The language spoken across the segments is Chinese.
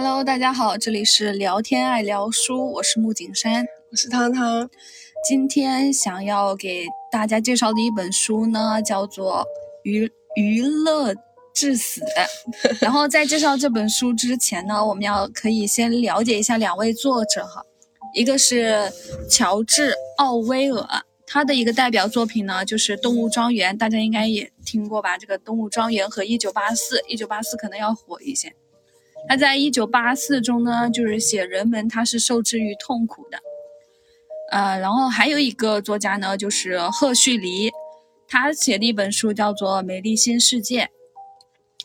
Hello，大家好，这里是聊天爱聊书，我是木景山，我是汤汤。今天想要给大家介绍的一本书呢，叫做《娱娱乐至死》。然后在介绍这本书之前呢，我们要可以先了解一下两位作者哈，一个是乔治·奥威尔，他的一个代表作品呢就是《动物庄园》，大家应该也听过吧？这个《动物庄园》和《一九八四》，《一九八四》可能要火一些。他在《一九八四》中呢，就是写人们他是受制于痛苦的。呃，然后还有一个作家呢，就是赫胥黎，他写的一本书叫做《美丽新世界》。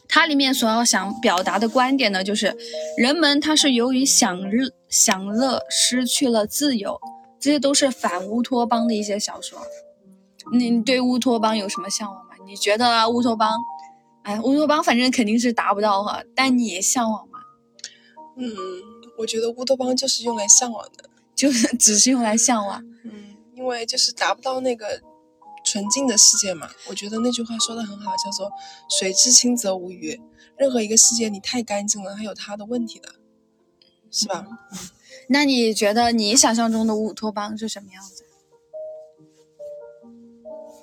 它里面所要想表达的观点呢，就是人们他是由于享乐享乐失去了自由，这些都是反乌托邦的一些小说。你对乌托邦有什么向往吗？你觉得乌托邦？哎，乌托邦反正肯定是达不到哈，但你向往？嗯，我觉得乌托邦就是用来向往的。就是 只是用来向往，嗯，因为就是达不到那个纯净的世界嘛。我觉得那句话说的很好，叫做“水至清则无鱼”。任何一个世界你太干净了，它有它的问题的，是吧？那你觉得你想象中的乌托邦是什么样子？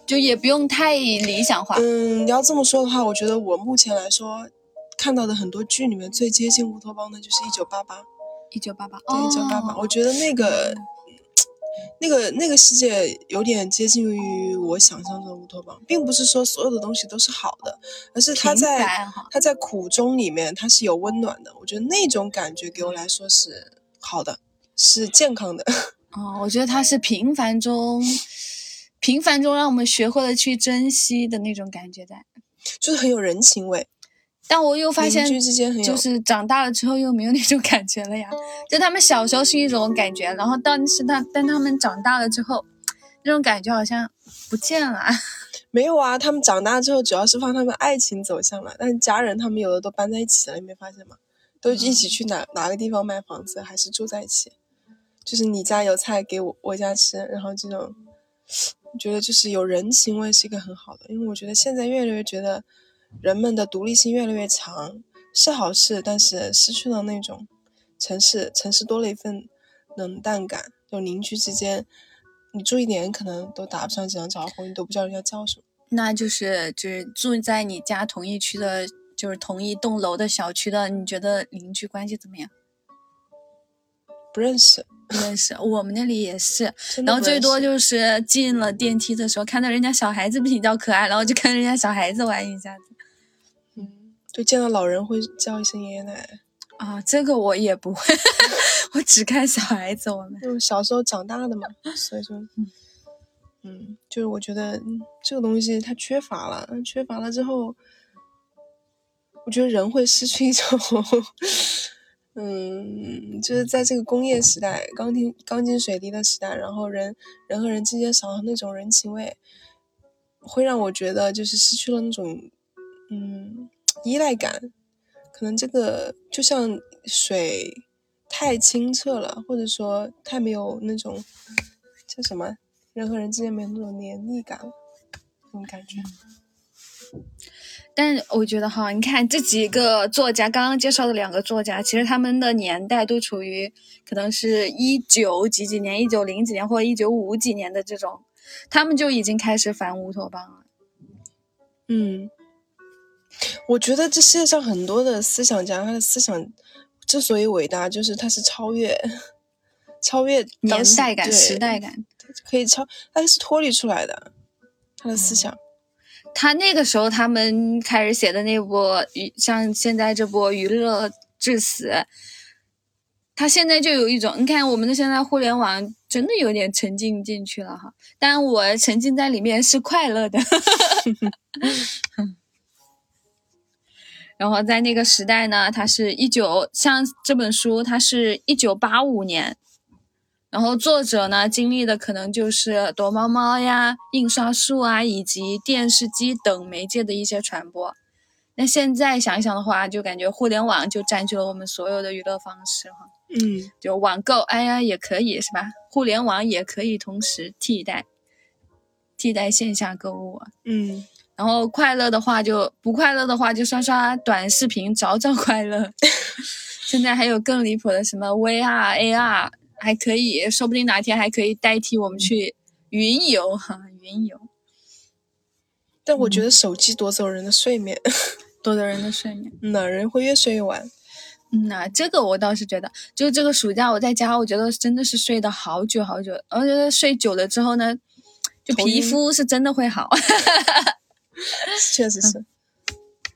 就也不用太理想化。嗯，你要这么说的话，我觉得我目前来说看到的很多剧里面最接近乌托邦的就是《一九八八》。一九八八，对，一九八八，我觉得那个，那个，那个世界有点接近于我想象中的乌托邦，并不是说所有的东西都是好的，而是它在它在苦中里面它是有温暖的。我觉得那种感觉给我来说是好的，是健康的。哦，我觉得它是平凡中，平凡中让我们学会了去珍惜的那种感觉在，就是很有人情味。但我又发现，就是长大了之后又没有那种感觉了呀。就他们小时候是一种感觉，然后但是他但他们长大了之后，那种感觉好像不见了。没有啊，他们长大之后主要是放他们爱情走向了，但是家人他们有的都搬在一起了，你没发现吗？都一起去哪哪个地方买房子，还是住在一起？就是你家有菜给我我家吃，然后这种，我觉得就是有人情味是一个很好的，因为我觉得现在越来越觉得。人们的独立性越来越强是好事，但是失去了那种城市，城市多了一份冷淡感。就邻居之间，你住一年可能都打不上几张招呼，你都不知道人家叫什么。那就是就是住在你家同一区的，就是同一栋楼的小区的，你觉得邻居关系怎么样？不认识，不认识。我们那里也是，然后最多就是进了电梯的时候，看到人家小孩子比较可爱，然后就跟人家小孩子玩一下子。就见到老人会叫一声爷爷奶奶啊，这个我也不会，我只看小孩子。我们就小时候长大的嘛，所以说，嗯，就是我觉得这个东西它缺乏了，缺乏了之后，我觉得人会失去一种，嗯，就是在这个工业时代、钢筋钢筋水泥的时代，然后人人和人之间少了那种人情味，会让我觉得就是失去了那种，嗯。依赖感，可能这个就像水太清澈了，或者说太没有那种叫什么，人和人之间没有那种黏腻感，那种感觉。但我觉得哈，你看这几个作家，刚刚介绍的两个作家，其实他们的年代都处于可能是一九几几年、一九零几年或者一九五几年的这种，他们就已经开始反乌托邦了。嗯。我觉得这世界上很多的思想家，他的思想之所以伟大，就是他是超越、超越年代感、时代感，可以超，他是脱离出来的他的思想。他那个时候他们开始写的那部，像现在这波《娱乐至死》，他现在就有一种，你看我们的现在互联网真的有点沉浸进去了哈。但我沉浸在里面是快乐的。然后在那个时代呢，它是一九像这本书，它是一九八五年，然后作者呢经历的可能就是躲猫猫呀、印刷术啊，以及电视机等媒介的一些传播。那现在想一想的话，就感觉互联网就占据了我们所有的娱乐方式哈。嗯，就网购，哎呀也可以是吧？互联网也可以同时替代替代线下购物。嗯。然后快乐的话就不快乐的话就刷刷短视频找找快乐，现在还有更离谱的什么 VR、AR，还可以，说不定哪天还可以代替我们去云游哈，云游。但我觉得手机夺走人的睡眠，夺走人的睡眠。哪，人会越睡越晚。嗯呐，这个我倒是觉得，就这个暑假我在家，我觉得真的是睡的好久好久，而且睡久了之后呢，就皮肤是真的会好。确实是，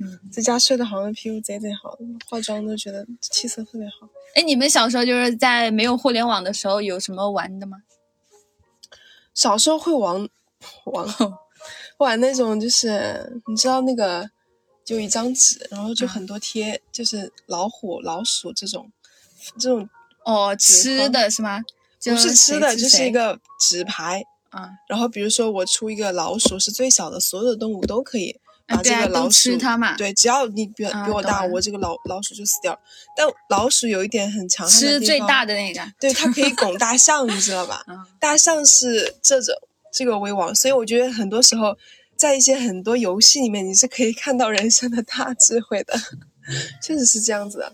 嗯，在家睡得好，那皮肤贼贼好，化妆都觉得气色特别好。哎，你们小时候就是在没有互联网的时候有什么玩的吗？小时候会玩玩 玩那种，就是你知道那个，就一张纸，然后就很多贴，就是老虎、老鼠这种，这种哦，吃的是吗？不就是吃的，就是一个纸牌。啊，然后比如说我出一个老鼠是最小的，所有的动物都可以把这啊对啊都个老鼠，吃它嘛对，只要你比啊比我大，我这个老老鼠就死掉了。但老鼠有一点很强悍的吃最大的那个。对，它可以 拱大象，你知道吧？啊，大象是这种这个为王，所以我觉得很多时候在一些很多游戏里面，你是可以看到人生的大智慧的，确实是这样子的。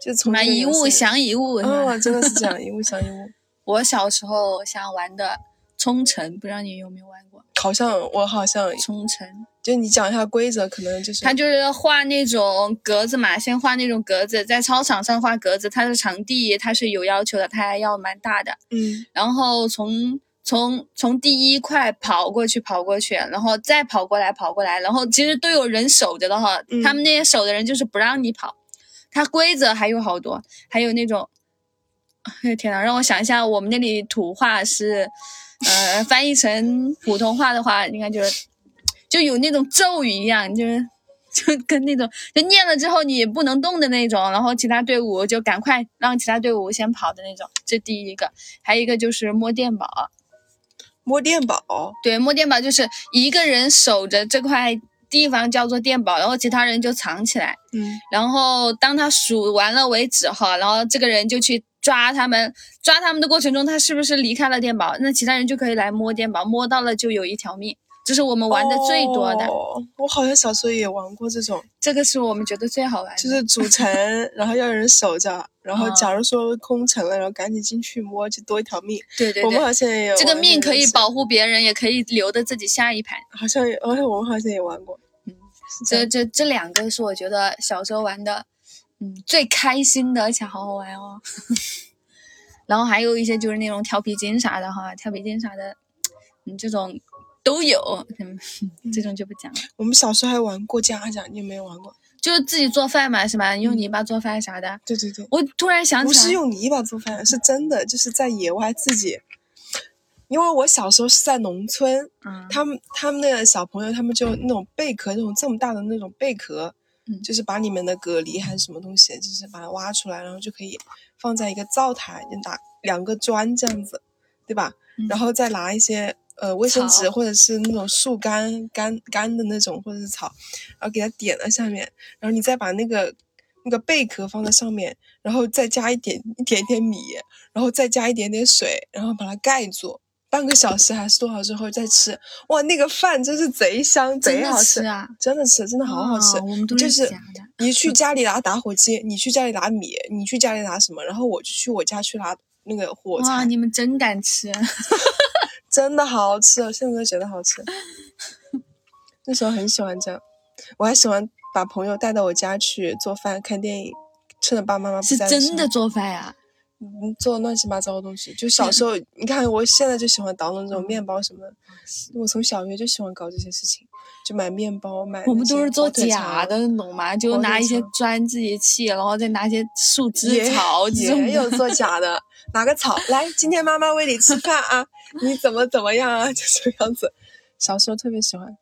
就从买一物降一物。哦，真的是这样，一物降一物。我小时候想玩的冲绳，不知道你有没有玩过？好像我好像冲绳，就你讲一下规则，可能就是他就是画那种格子嘛，先画那种格子，在操场上画格子，它的场地它是有要求的，它还要蛮大的。嗯然后从从从第一块跑过去，跑过去，然后再跑过来，跑过来，然后其实都有人守着的哈。嗯他们那些守的人就是不让你跑。它规则还有好多，还有那种，哎呦天呐，让我想一下，我们那里土话是，呃，翻译成普通话的话，应该就是就有那种咒语一样，就是。就跟那种就念了之后你不能动的那种，然后其他队伍就赶快让其他队伍先跑的那种，这第一个。还有一个就是摸电宝，摸电宝，对，摸电宝就是一个人守着这块地方叫做电宝，然后其他人就藏起来，嗯然后当他数完了为止哈，然后这个人就去抓他们，抓他们的过程中他是不是离开了电宝，那其他人就可以来摸电宝，摸到了就有一条命，这是我们玩的最多的，哦我好像小时候也玩过这种，这个是我们觉得最好玩的。就是组成，然后要有人守着，然后啊假如说空城了，然后赶紧进去摸，就多一条命。对对我们好，像也有这个命可以，保护别人，也可以留着自己下一盘。好像也，好像我们好像也玩过。嗯，这这这两个是我觉得小时候玩的，嗯，最开心的，而且好好玩哦。然后还有一些就是那种跳皮筋啥的哈，跳皮筋啥的，嗯，这种都有，嗯，这种就不讲了。我们小时候还玩过家家，你有没有玩过？就是自己做饭嘛，是吧？用泥巴做饭啥的。对对对，我突然想起来，是用泥巴做饭，是真的，就是在野外自己。因为我小时候是在农村，嗯，他们他们那个小朋友，他们就那种贝壳，那种这么大的那种贝壳，嗯就是把里面的蛤蜊还是什么东西，就是把它挖出来，然后就可以放在一个灶台，就拿两个砖这样子，对吧？嗯然后再拿一些呃卫生纸或者是那种树干干干的那种或者是草，然后给它点在下面，然后你再把那个那个贝壳放在上面，然后再加一点一点点米，然后再加一点点水，然后把它盖住。半个小时还是多少之后再吃，哇，那个饭真是贼香，贼好吃啊，真的吃，真的好好吃。哦我们都就是。你去 家里拿打火机，你去家里拿米，你去家里拿什么，然后我就去我家去拿那个火哇，柴，你们真敢吃！真的好吃，我现在都觉得好吃。那时候很喜欢这样，我还喜欢把朋友带到我家去做饭、看电影，趁着爸爸妈妈不是在真的做饭呀、嗯，做乱七八糟的东西。就小时候，你看我现在就喜欢捣弄这种面包什么的，我从小学就喜欢搞这些事情，就买面包，买我们都是做假的，你懂吗？就拿一些砖自己砌，然后再拿一些树枝、草这种也有。做假的，拿个草来，今天妈妈喂你吃饭啊，你怎么怎么样啊，就这个样子。小时候特别喜欢，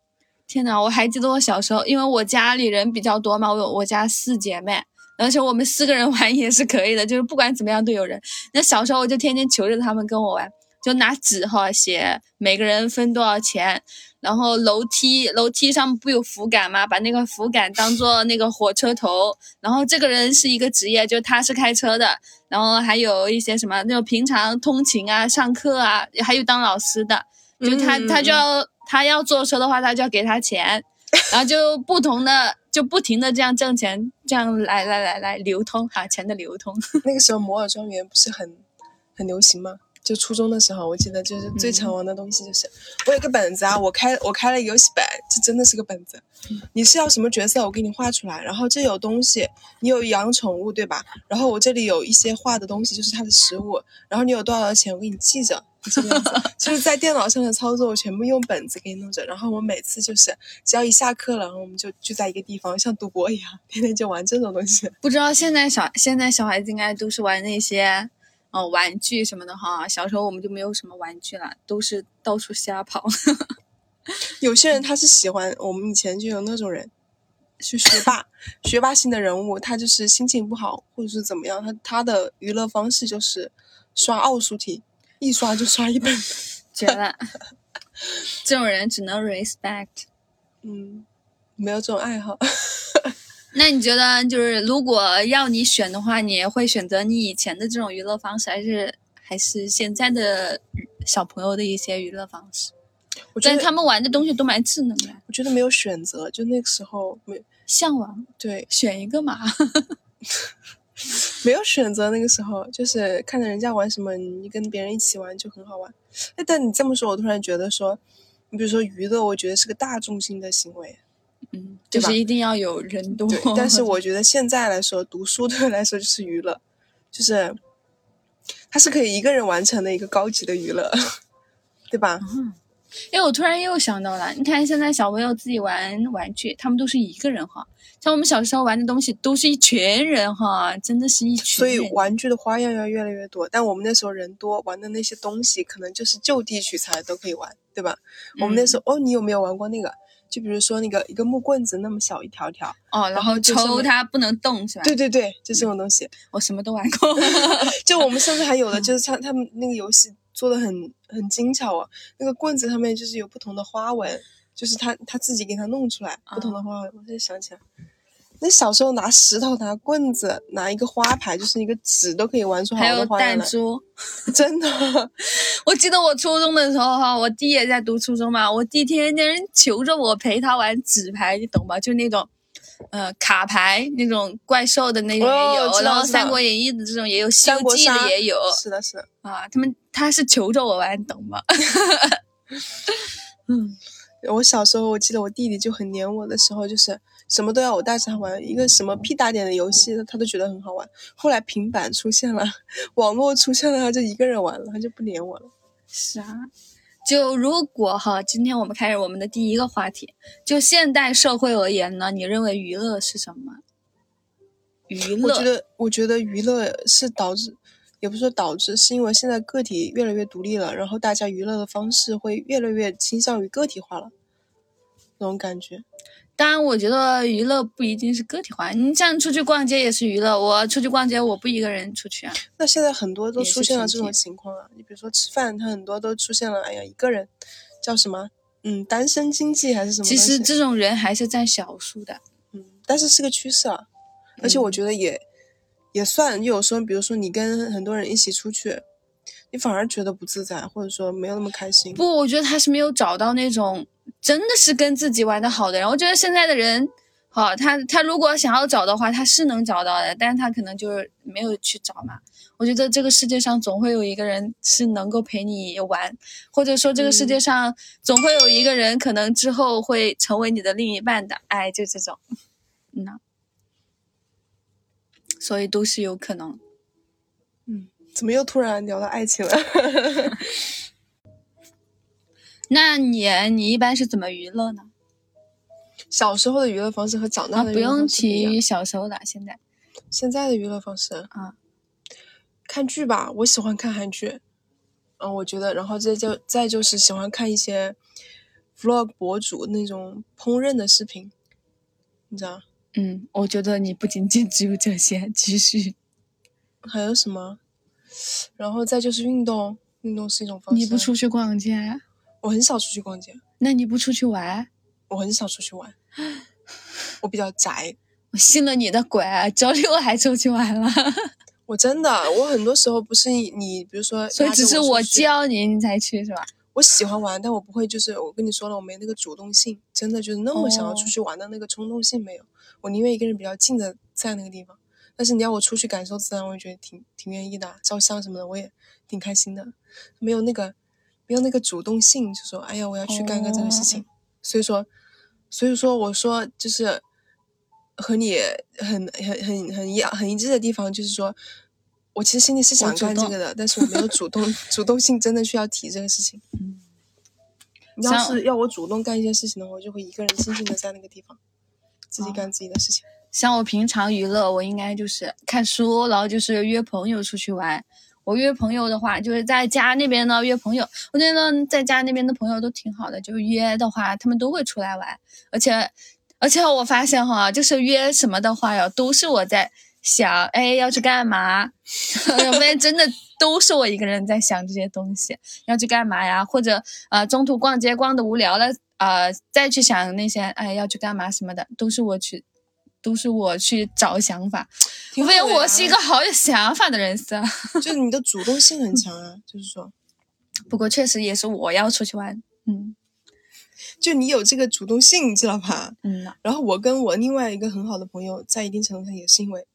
天呐，我还记得我小时候，因为我家里人比较多嘛，我有我家四姐妹，而且我们四个人玩也是可以的，就是不管怎么样都有人。那小时候我就天天求着他们跟我玩，就拿纸哈写每个人分多少钱，然后楼梯楼梯上不有扶杆吗？把那个扶杆当做那个火车头，然后这个人是一个职业，就他是开车的，然后还有一些什么那种平常通勤啊、上课啊，还有当老师的，就他嗯他就要他要坐车的话，他就要给他钱，然后就不同的就不停的这样挣钱，这样来来来来流通哈，钱的流通。那个时候摩尔庄园不是很很流行吗？就初中的时候，我记得就是最常玩的东西就是，我有个本子啊，我开我开了游戏本，这真的是个本子。你是要什么角色，我给你画出来，然后这有东西，你有养宠物对吧？然后我这里有一些画的东西，就是它的食物，然后你有多少钱，我给你记着，这个样子。就是在电脑上的操作，我全部用本子给你弄着，然后我每次就是只要一下课了，然后我们就聚在一个地方，像赌博一样，天天就玩这种东西。不知道现在小现在小孩子应该都是玩那些。哦，玩具什么的哈，小时候我们就没有什么玩具了，都是到处瞎跑。有些人他是喜欢，我们以前就有那种人，是学霸，学霸型的人物，他就是心情不好或者是怎么样，他他的娱乐方式就是刷奥数题，一刷就刷一本，绝了。这种人只能 respect。嗯，没有这种爱好。那你觉得，就是如果要你选的话，你会选择你以前的这种娱乐方式，还是还是现在的小朋友的一些娱乐方式？我觉得他们玩的东西都蛮智能的。我觉得没有选择，就那个时候没向往，对，选一个嘛。没有选择，那个时候就是看着人家玩什么，你跟别人一起玩就很好玩。哎，但你这么说，我突然觉得说，你比如说娱乐，我觉得是个大众性的行为。嗯，就是一定要有人多。对，但是 我觉得现在来说，读书对我来说就是娱乐，就是它是可以一个人完成的一个高级的娱乐，对吧？嗯。哎，我突然又想到了，你看现在小朋友自己玩玩具，他们都是一个人哈，像我们小时候玩的东西都是一群人哈，真的是一群。所以玩具的花样要越来越多，但我们那时候人多，玩的那些东西可能就是就地取材都可以玩，对吧？我们那时候哦，你有没有玩过那个？就比如说那个一个木棍子那么小一条条哦，然后抽它不能动是吧？对对对，就这种东西，我什么都玩过。就我们甚至还有的 就是他他们那个游戏做的很很精巧啊，那个棍子上面就是有不同的花纹，就是他他自己给它弄出来不同的花纹。我现在想起来。那小时候拿石头、拿棍子、拿一个花牌，就是一个纸都可以玩出好多花样弹珠，真的。我记得我初中的时候哈，我弟也在读初中嘛，我弟天天求着我陪他玩纸牌，你懂吧？就那种，呃，卡牌那种怪兽的那种也有，然后《三国演义》的这种也有，《西游记》的也有。是的，是的。啊，他们他是求着我玩，你懂吗？嗯，我小时候我记得我弟弟就很黏我的时候，就是。什么都要我带着他玩，一个什么屁大点的游戏，他都觉得很好玩。后来平板出现了，网络出现了，他就一个人玩了，他就不黏我了。是啊，就如果哈，今天我们开始我们的第一个话题，就现代社会而言呢，你认为娱乐是什么？娱乐？我觉得，我觉得娱乐是导致，也不是说导致，是因为现在个体越来越独立了，然后大家娱乐的方式会越来越倾向于个体化了，那种感觉。当然，我觉得娱乐不一定是个体化。你像出去逛街也是娱乐，我出去逛街我不一个人出去啊。那现在很多都出现了这种情况啊。你比如说吃饭，他很多都出现了，哎呀，一个人叫什么？嗯，单身经济还是什么？其实这种人还是占少数的。嗯，但是是个趋势啊。而且我觉得也也算，有时候比如说你跟很多人一起出去，你反而觉得不自在，或者说没有那么开心。不，我觉得他是没有找到那种。真的是跟自己玩的好的人，我觉得现在的人，好，他他如果想要找的话，他是能找到的，但是他可能就是没有去找嘛。我觉得这个世界上总会有一个人是能够陪你玩，或者说这个世界上总会有一个人可能之后会成为你的另一半的，哎，就这种，嗯呐所以都是有可能。嗯，怎么又突然聊到爱情了？那你你一般是怎么娱乐呢？小时候的娱乐方式和长大的不用提小时候的，现在现在的娱乐方式啊，看剧吧，我喜欢看韩剧，嗯，我觉得，然后再就再就是喜欢看一些 vlog 博主那种烹饪的视频，你知道？嗯，我觉得你不仅仅只有这些，继续还有什么？然后再就是运动，运动是一种方式。你不出去逛街？我很少出去逛街，那你不出去玩？我很少出去玩，我比较宅。我信了你的鬼，周六还出去玩了。我真的，我很多时候不是你，比如说，所以只是我叫你，你才去是吧？我喜欢玩，但我不会，就是我跟你说了，我没那个主动性，真的就是那么想要出去玩的那个冲动性没有。我宁愿一个人比较静的在那个地方。但是你要我出去感受自然，我也觉得挺挺愿意的，照相什么的我也挺开心的，没有那个没有那个主动性，就说哎呀我要去干个这个事情。所以说，所以说我说就是和你很很很很一很一致的地方，就是说我其实心里是想干这个的，但是我没有主动主动性，真的需要提这个事情。嗯，你要是要我主动干一些事情的话，我就会一个人静静的在那个地方，自己干自己的事情。像我平常娱乐，我应该就是看书，然后就是约朋友出去玩。我约朋友的话，就是在家那边呢约朋友。我觉得在家那边的朋友都挺好的，就约的话，他们都会出来玩。而且，而且我发现哈，就是约什么的话呀，都是我在想，哎，要去干嘛？我发现真的都是我一个人在想这些东西，要去干嘛呀？或者啊，中途逛街逛的无聊了啊，再去想那些，哎，要去干嘛什么的，都是我去。都是我去找想法，因为我是一个好有想法的人噻。就是你的主动性很强啊，就是说，不过确实也是我要出去玩，嗯，就你有这个主动性，你知道吧？嗯。然后我跟我另外一个很好的朋友，在一定程度上也是因为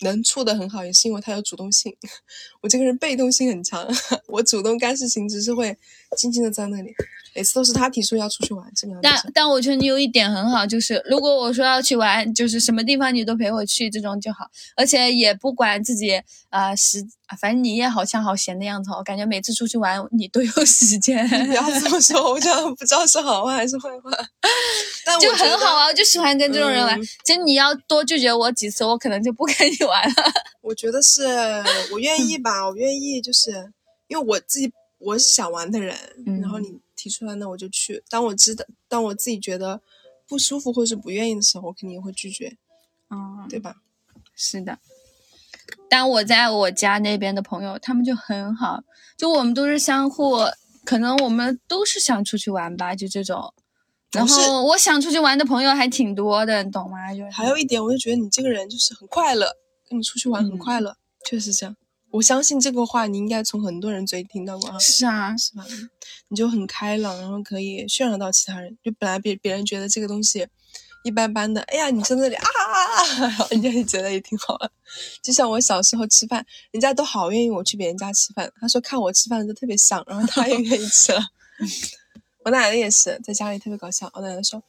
能处的很好，也是因为他有主动性。我这个人被动性很强，我主动干事情只是会静静的在那里。每次都是他提出要出去玩，基本上。但但我觉得你有一点很好，就是如果我说要去玩，就是什么地方你都陪我去，这种就好，而且也不管自己啊时，反正你也好像好闲的样子，我感觉每次出去玩你都有时间。不要这么说，我 这样不知道是好话还是坏话。但就很好啊，我就喜欢跟这种人玩。其实你要多拒绝我几次，我可能就不跟你玩了。我觉得是我愿意吧，我愿意，就是因为我自己我是想玩的人，然后你。提出来，那我就去。当我知道，当我自己觉得不舒服或是不愿意的时候，我肯定也会拒绝，嗯，对吧？是的。但我在我家那边的朋友，他们就很好，就我们都是相互，可能我们都是想出去玩吧，就这种。然后我想出去玩的朋友还挺多的，你懂吗？就还有一点，我就觉得你这个人就是很快乐，跟你出去玩很快乐，确实这样。我相信这个话，你应该从很多人嘴里听到过啊。是啊，是吧？你就很开朗，然后可以渲染到其他人。就本来别别人觉得这个东西一般般的，哎呀，你在那里啊啊，人家也觉得也挺好的。就像我小时候吃饭，人家都好愿意我去别人家吃饭。他说看我吃饭都特别香，然后他也愿意吃了。我奶奶也是，在家里特别搞笑。我奶奶说。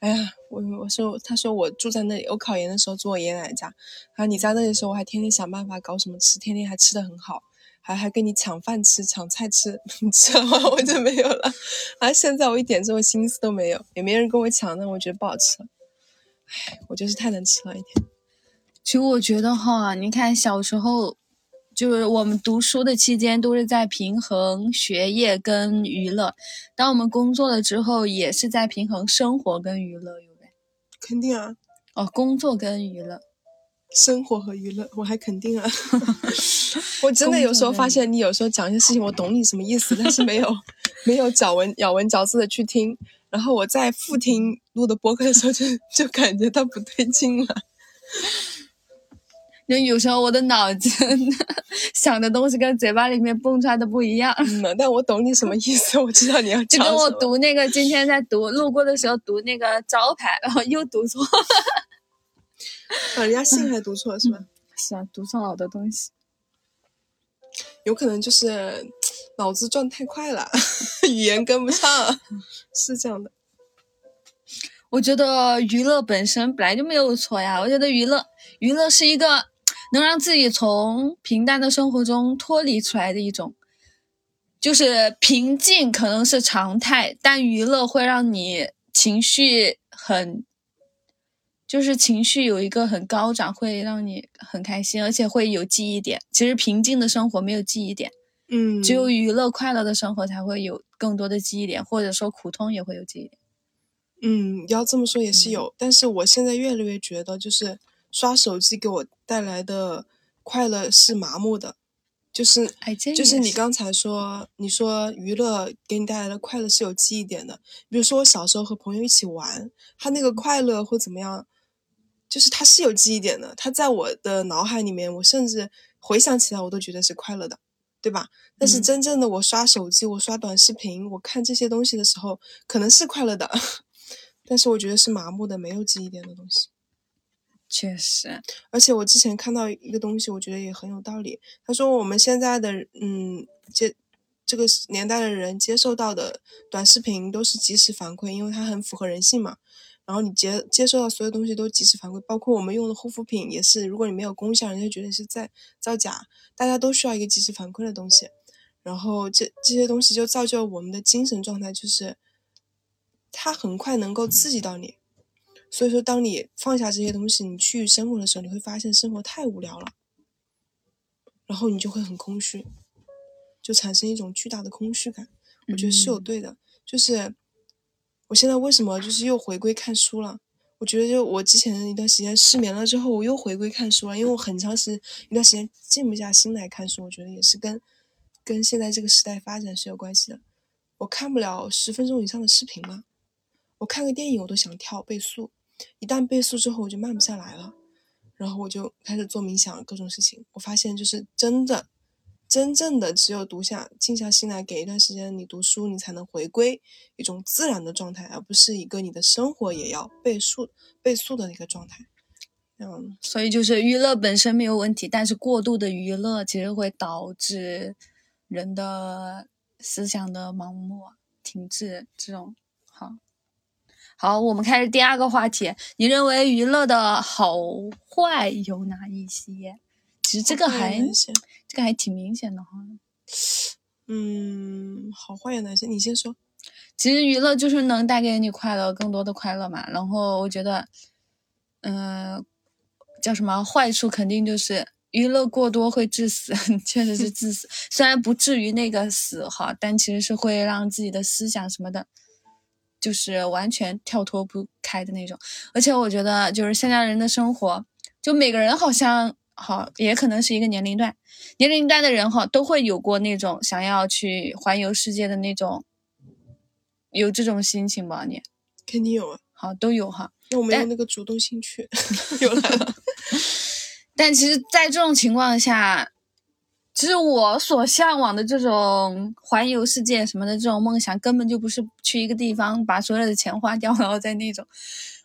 哎呀，我我说，他说我住在那里，我考研的时候住我爷爷奶奶家，然后你在那里的时候，我还天天想办法搞什么吃，天天还吃的很好，还还跟你抢饭吃、抢菜吃，你吃了吗？我就没有了，啊，现在我一点这种心思都没有，也没人跟我抢，那我觉得不好吃，哎，我就是太能吃了一点。其实我觉得哈，你看小时候。就是我们读书的期间都是在平衡学业跟娱乐，当我们工作了之后，也是在平衡生活跟娱乐，有没？肯定啊。哦，工作跟娱乐，生活和娱乐，我还肯定啊。我真的有时候发现，你有时候讲一些事情，我懂你什么意思，但是没有 没有咬文咬文嚼字的去听，然后我在复听录的播客的时候，就 就感觉到不对劲了。就有时候我的脑子 想的东西跟嘴巴里面蹦出来的不一样。嗯，但我懂你什么意思，我知道你要 就跟我读那个今天在读路过的时候读那个招牌，然后又读错。啊，人家信还读错是吧？是啊，读错好多东西。有可能就是脑子转太快了，语言跟不上，是这样的。我觉得娱乐本身本来就没有错呀，我觉得娱乐娱乐是一个。能让自己从平淡的生活中脱离出来的一种，就是平静可能是常态，但娱乐会让你情绪很，就是情绪有一个很高涨，会让你很开心，而且会有记忆点。其实平静的生活没有记忆点，嗯，只有娱乐快乐的生活才会有更多的记忆点，或者说苦痛也会有记忆点。嗯，要这么说也是有，但是我现在越来越觉得就是。刷手机给我带来的快乐是麻木的，就是就是你刚才说，你说娱乐给你带来的快乐是有记忆点的。比如说我小时候和朋友一起玩，他那个快乐或怎么样，就是他是有记忆点的，他在我的脑海里面，我甚至回想起来我都觉得是快乐的，对吧？但是真正的我刷手机，我刷短视频，我看这些东西的时候，可能是快乐的，但是我觉得是麻木的，没有记忆点的东西。确实，而且我之前看到一个东西，我觉得也很有道理。他说我们现在的嗯接这个年代的人接受到的短视频都是及时反馈，因为它很符合人性嘛。然后你接接受到所有东西都及时反馈，包括我们用的护肤品也是，如果你没有功效，人家觉得是在造假。大家都需要一个及时反馈的东西。然后这这些东西就造就我们的精神状态，就是它很快能够刺激到你。所以说，当你放下这些东西，你去生活的时候，你会发现生活太无聊了，然后你就会很空虚，就产生一种巨大的空虚感。我觉得是有对的，就是我现在为什么就是又回归看书了？我觉得就我之前一段时间失眠了之后，我又回归看书了，因为我很长时一段时间静不下心来看书，我觉得也是跟跟现在这个时代发展是有关系的。我看不了十分钟以上的视频了？我看个电影我都想跳倍速。一旦倍速之后，我就慢不下来了，然后我就开始做冥想，各种事情。我发现，就是真的、真正的，只有读下、静下心来，给一段时间你读书，你才能回归一种自然的状态，而不是一个你的生活也要倍速、倍速的一个状态。嗯，所以就是娱乐本身没有问题，但是过度的娱乐其实会导致人的思想的盲目、停滞这种。好。好，我们开始第二个话题。你认为娱乐的好坏有哪一些？其实这个还这个还挺明显的哈。嗯，好坏有哪些？你先说。其实娱乐就是能带给你快乐，更多的快乐嘛。然后我觉得，嗯，叫什么？坏处肯定就是娱乐过多会致死，确实是致死。虽然不至于那个死哈，但其实是会让自己的思想什么的。就是完全跳脱不开的那种，而且我觉得就是现在人的生活，就每个人好像好，也可能是一个年龄段，年龄段的人哈，都会有过那种想要去环游世界的那种，有这种心情吧？你肯定有啊，好都有哈。那我没有那个主动性去，有了。但其实，在这种情况下。其实我所向往的这种环游世界什么的这种梦想，根本就不是去一个地方把所有的钱花掉，然后在那种。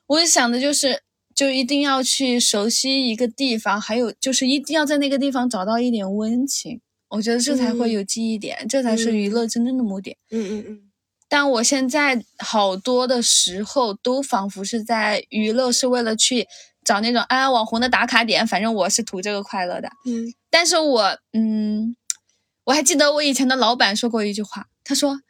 我想的就是，就一定要去熟悉一个地方，还有就是一定要在那个地方找到一点温情。我觉得这才会有记忆点，这才是娱乐真正的目的。嗯嗯嗯。但我现在好多的时候，都仿佛是在娱乐，是为了去。找那种啊网红的打卡点，反正我是图这个快乐的。嗯，但是我嗯，我还记得我以前的老板说过一句话，他说。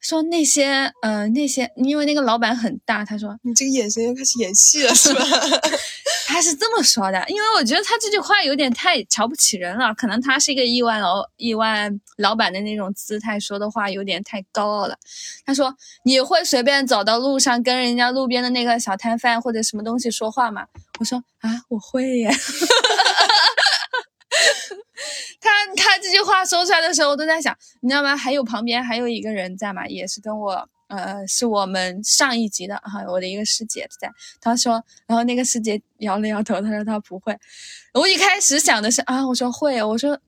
说那些，呃，那些，因为那个老板很大，他说你这个眼神又开始演戏了，是吧？他是这么说的，因为我觉得他这句话有点太瞧不起人了，可能他是一个亿万老亿万老板的那种姿态说的话有点太高傲了。他说你会随便走到路上跟人家路边的那个小摊贩或者什么东西说话吗？我说啊，我会耶。他他这句话说出来的时候，我都在想，你知道吗？还有旁边还有一个人在嘛，也是跟我，呃，是我们上一级的哈，我的一个师姐在。他说，然后那个师姐摇了摇头，他说她不会。我一开始想的是啊，我说会，我说。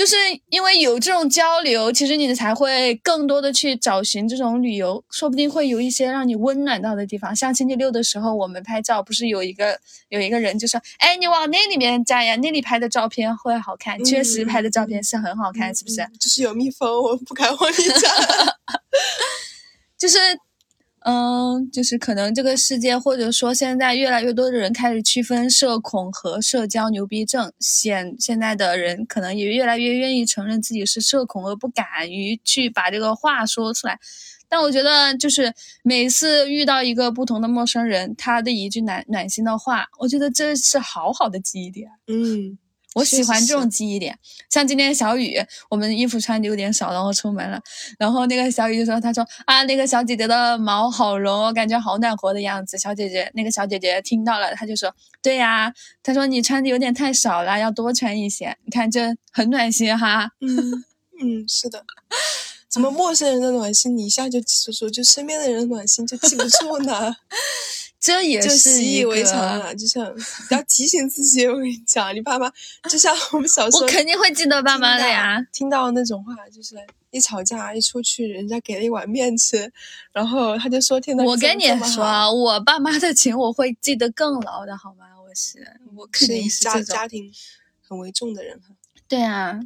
就是因为有这种交流，其实你才会更多的去找寻这种旅游，说不定会有一些让你温暖到的地方。像星期六的时候，我们拍照，不是有一个有一个人就说：“哎，你往那里面站呀，那里拍的照片会好看。”确实拍的照片是很好看，是不是？就是有蜜蜂，我不敢往里站。就是。嗯，就是可能这个世界，或者说现在越来越多的人开始区分社恐和社交牛逼症。现现在的人可能也越来越愿意承认自己是社恐，而不敢于去把这个话说出来。但我觉得，就是每次遇到一个不同的陌生人，他的一句暖暖心的话，我觉得这是好好的记忆点。嗯。我喜欢这种记忆点，像今天小雨，我们衣服穿的有点少，然后出门了，然后那个小雨就说：“他说啊，那个小姐姐的毛好柔，我感觉好暖和的样子。”小姐姐，那个小姐姐听到了，她就说：“对呀，她说你穿的有点太少了，要多穿一些。你看这很暖心哈。”嗯嗯，是的。怎么陌生人的暖心你一下就记住，就身边的人的暖心就记不住呢？这也是习以为常了，就像要提醒自己。我跟你讲，你爸妈就像我们小时候，我肯定会记得爸妈的呀。听到那种话，就是一吵架一出去，人家给了一碗面吃，然后他就说：“天呐，我跟你说，我爸妈的情我会记得更牢的，好吗？我是，我肯定是家。家庭很为重的人哈。对啊，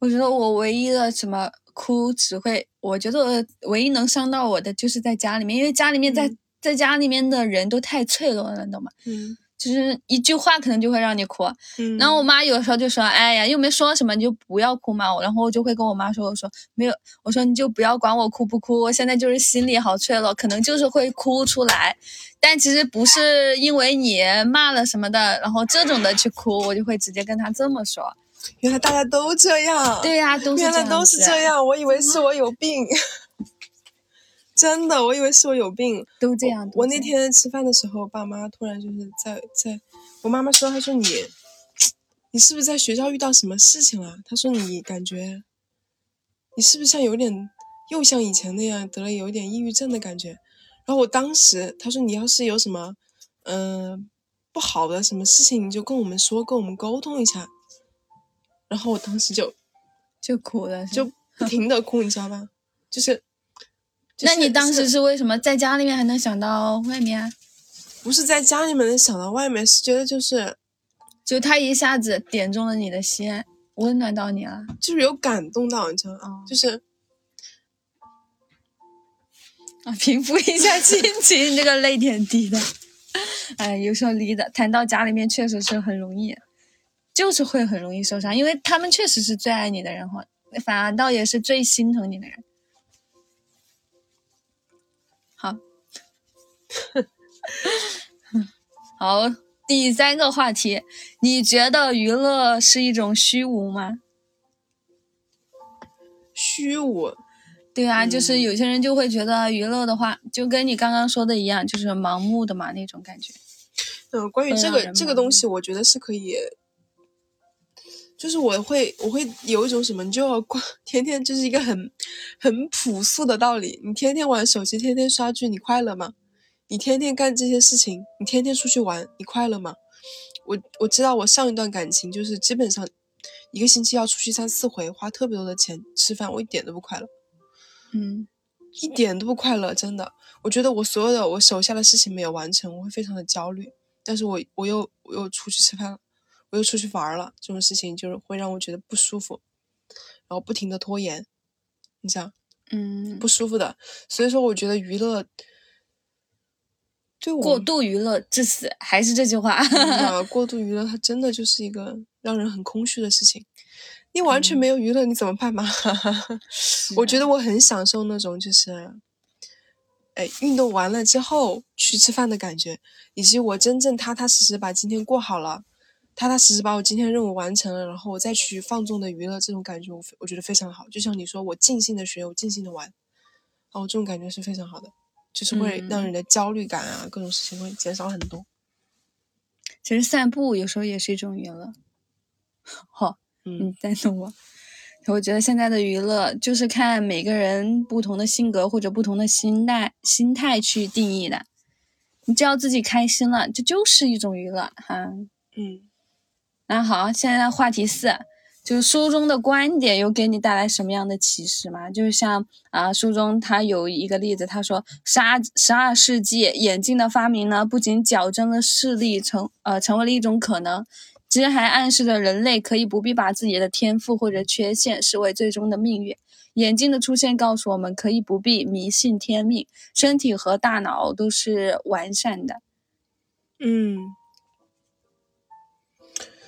我觉得我唯一的什么哭只会，我觉得唯一能伤到我的就是在家里面，因为家里面在、嗯在家里面的人都太脆弱了，你懂吗？嗯就是一句话可能就会让你哭。嗯，然后我妈有时候就说：“哎呀，又没说什么，你就不要哭嘛。”然后我就会跟我妈说：“我说没有，我说你就不要管我哭不哭，我现在就是心里好脆弱，可能就是会哭出来。但其实不是因为你骂了什么的，然后这种的去哭，我就会直接跟她这么说。原来大家都这样。对呀、都是原来都是这样，我以为是我有病。真的，我以为是我有病。都这样。都我那天吃饭的时候，爸妈突然就是在在，我妈妈说，她说你，你是不是在学校遇到什么事情了？她说你感觉，你是不是像有点又像以前那样得了有一点抑郁症的感觉？然后我当时她说你要是有什么，嗯、不好的什么事情，你就跟我们说，跟我们沟通一下。然后我当时就就哭了，就不停的哭，你知道吧？就是那你当时是是为什么在家里面还能想到外面啊？不是在家里面能想到外面？是觉得就是就他一下子点中了你的心，温暖到你了。就是有感动到，你知道吗？哦就是啊，平复一下心情，你这个泪点低的。哎，有时候离的谈到家里面确实是很容易，就是会很容易受伤，因为他们确实是最爱你的人哈，反倒也是最心疼你的人。好，第三个话题，你觉得娱乐是一种虚无吗？虚无。对啊，就是嗯有些人就会觉得娱乐的话，就跟你刚刚说的一样，就是盲目的嘛那种感觉。嗯，关于这个这个东西，我觉得是可以，就是我会我会有一种什么，你就要光 天天就是一个很很朴素的道理，你天天玩手机，天天刷剧，你快乐吗？你天天干这些事情，你天天出去玩，你快乐吗？我我知道我上一段感情就是基本上一个星期要出去三四回，花特别多的钱吃饭，我一点都不快乐。嗯一点都不快乐，真的。我觉得我所有的我手下的事情没有完成，我会非常的焦虑。但是我我又我又出去吃饭了，我又出去玩儿了，这种事情就是会让我觉得不舒服，然后不停的拖延，你知道嗯，不舒服的。所以说，我觉得娱乐对我过度娱乐致死，还是这句话。嗯啊 过度娱乐，它真的就是一个让人很空虚的事情。你完全没有娱乐，你怎么办嘛？我觉得我很享受那种就是，哎，运动完了之后去吃饭的感觉，以及我真正踏踏实实把今天过好了，踏踏实实把我今天任务完成了，然后我再去放纵的娱乐，这种感觉我我觉得非常好。就像你说，我尽兴的学，我尽兴的玩，哦，这种感觉是非常好的，就是会让你的焦虑感啊，各种事情会减少很多。其实散步有时候也是一种娱乐。好，嗯你赞同我？我觉得现在的娱乐就是看每个人不同的性格或者不同的心态心态去定义的。你只要自己开心了，这就是一种娱乐哈。嗯那好，现在话题四，就是书中的观点有给你带来什么样的启示吗？就是像啊、书中他有一个例子，他说，十二十二世纪眼镜的发明呢，不仅矫正了视力成呃成为了一种可能，其实还暗示着人类可以不必把自己的天赋或者缺陷视为最终的命运。眼镜的出现告诉我们，可以不必迷信天命，身体和大脑都是完善的。嗯，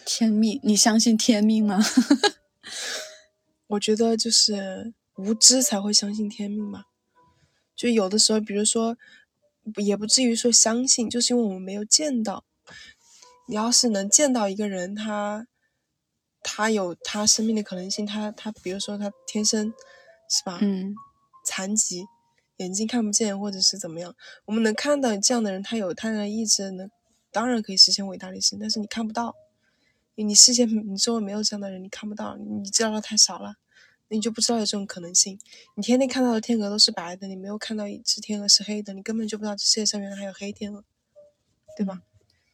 天命，你相信天命吗？我觉得就是无知才会相信天命吧。就有的时候，比如说，也不至于说相信，就是因为我们没有见到。你要是能见到一个人，他他有他生命的可能性，他他比如说他天生是吧，嗯残疾，眼睛看不见或者是怎么样，我们能看到这样的人，他有他的意志，能当然可以实现伟大的事情，但是你看不到，你你世界你周围没有这样的人，你看不到，你你知道的太少了，你就不知道有这种可能性。你天天看到的天鹅都是白的，你没有看到一只天鹅是黑的，你根本就不知道这世界上原来还有黑天鹅，对吧？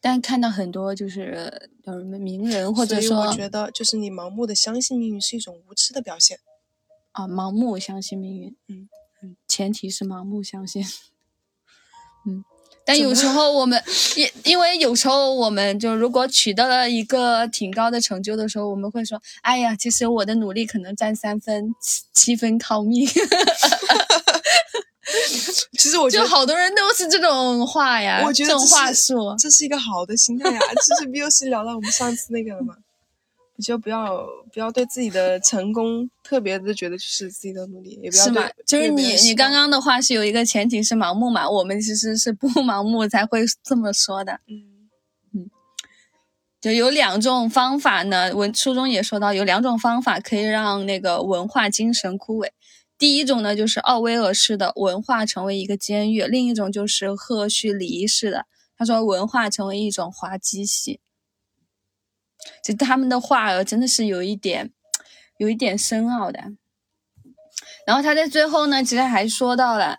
但看到很多就是叫什么名人，或者所以说我觉得，就是你盲目的相信命运是一种无知的表现。啊，盲目相信命运。嗯嗯，前提是盲目相信。嗯，但有时候我们因因为有时候我们就如果取得了一个挺高的成就的时候，我们会说：“哎呀，其实我的努力可能占三分，七七分靠命。其实我”觉就得，好多人都是这种话呀，这种我觉得这种话术。这是一个好的心态呀。就是不又是聊到我们上次那个了吗？我觉得不要不要对自己的成功特别的觉得就是自己的努力，也不要是吗？就是你你刚刚的话是有一个前提是盲目嘛，我们其实是不 盲目才会这么说的。嗯就有两种方法呢，文书中也说到有两种方法可以让那个文化精神枯萎。第一种呢，就是奥威尔式的文化成为一个监狱；另一种就是赫胥黎式的，他说文化成为一种滑稽戏。就他们的话呃真的是有一点，有一点深奥的。然后他在最后呢，其实还说到了，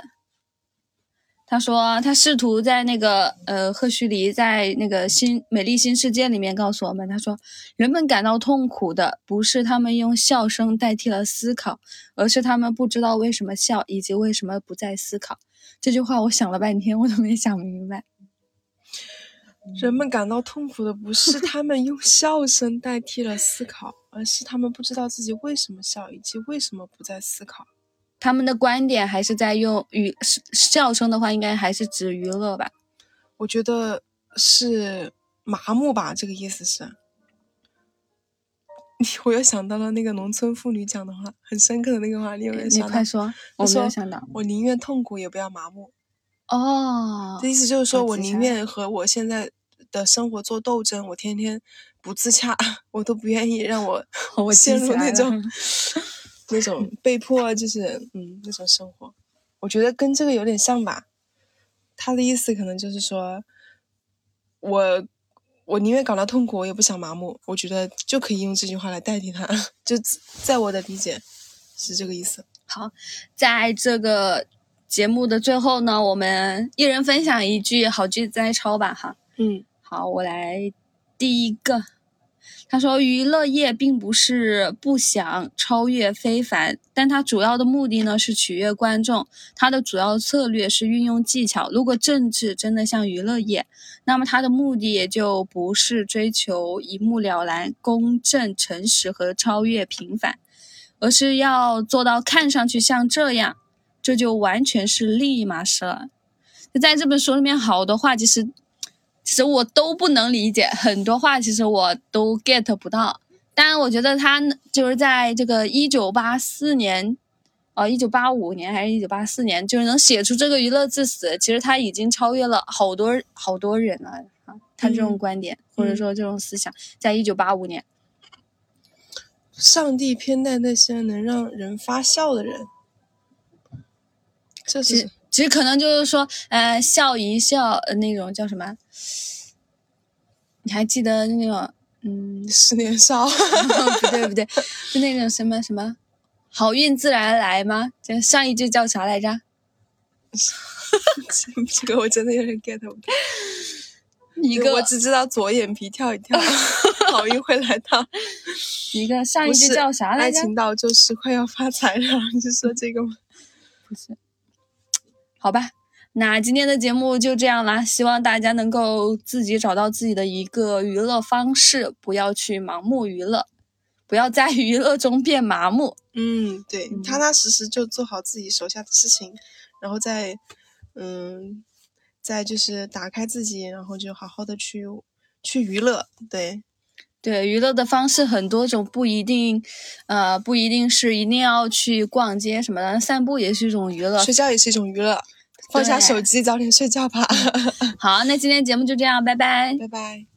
他说他试图在那个呃赫胥黎在那个新美丽新世界里面告诉我们，他说人们感到痛苦的不是他们用笑声代替了思考，而是他们不知道为什么笑以及为什么不再思考。这句话我想了半天，我都没想明白。人们感到痛苦的不是他们用笑声代替了思考，而是他们不知道自己为什么笑，以及为什么不再思考。他们的观点还是在用娱笑声的话，应该还是指娱乐吧？我觉得是麻木吧，这个意思是。我又想到了那个农村妇女讲的话，很深刻的那个话，你有没有你想到快？说，我没有说想到。我宁愿痛苦，也不要麻木。哦这，意思就是说我宁愿和我现在的生活做斗争，我天天不自洽，我都不愿意让我我陷入那种 那种被迫就是嗯那种生活。我觉得跟这个有点像吧。他的意思可能就是说，我我宁愿感到痛苦，我也不想麻木。我觉得就可以用这句话来代替他，就在我的理解是这个意思。好，在这个节目的最后呢，我们一人分享一句好句摘抄吧，哈。嗯好，我来第一个。他说，娱乐业并不是不想超越非凡，但它主要的目的呢是取悦观众，它的主要策略是运用技巧。如果政治真的像娱乐业，那么它的目的也就不是追求一目了然、公正、诚实和超越平凡，而是要做到看上去像这样，这就完全是另一码事了。就在这本书里面，好多话其实其实我都不能理解，很多话其实我都 get 不到。当然，我觉得他就是在这个一九八四年，呃，一九八五年还是一九八四年，就是能写出这个娱乐至死，其实他已经超越了好多好多人了啊。他这种嗯观点、或者说这种思想，在一九八五年，上帝偏待那些能让人发笑的人，这其实是其实可能就是说，呃，笑一笑，呃，那种叫什么？你还记得那种，嗯，十年少。不对不对，就那种什么什么，好运自然来吗？这上一句叫啥来着？这个我真的有点 get 不到。一个我只知道左眼皮跳一跳，好运会来到。一个上一句叫啥来着？爱情到就是快要发财了，你是说这个吗？不是，好吧，那今天的节目就这样啦，希望大家能够自己找到自己的一个娱乐方式，不要去盲目娱乐，不要在娱乐中变麻木。嗯，对，嗯踏踏实实就做好自己手下的事情，然后再，嗯，再就是打开自己，然后就好好的去去娱乐。对，对，娱乐的方式很多种，不一定，呃，不一定是一定要去逛街什么的，散步也是一种娱乐。睡觉也是一种娱乐，放下手机，早点睡觉吧。好，那今天节目就这样，拜拜。拜拜。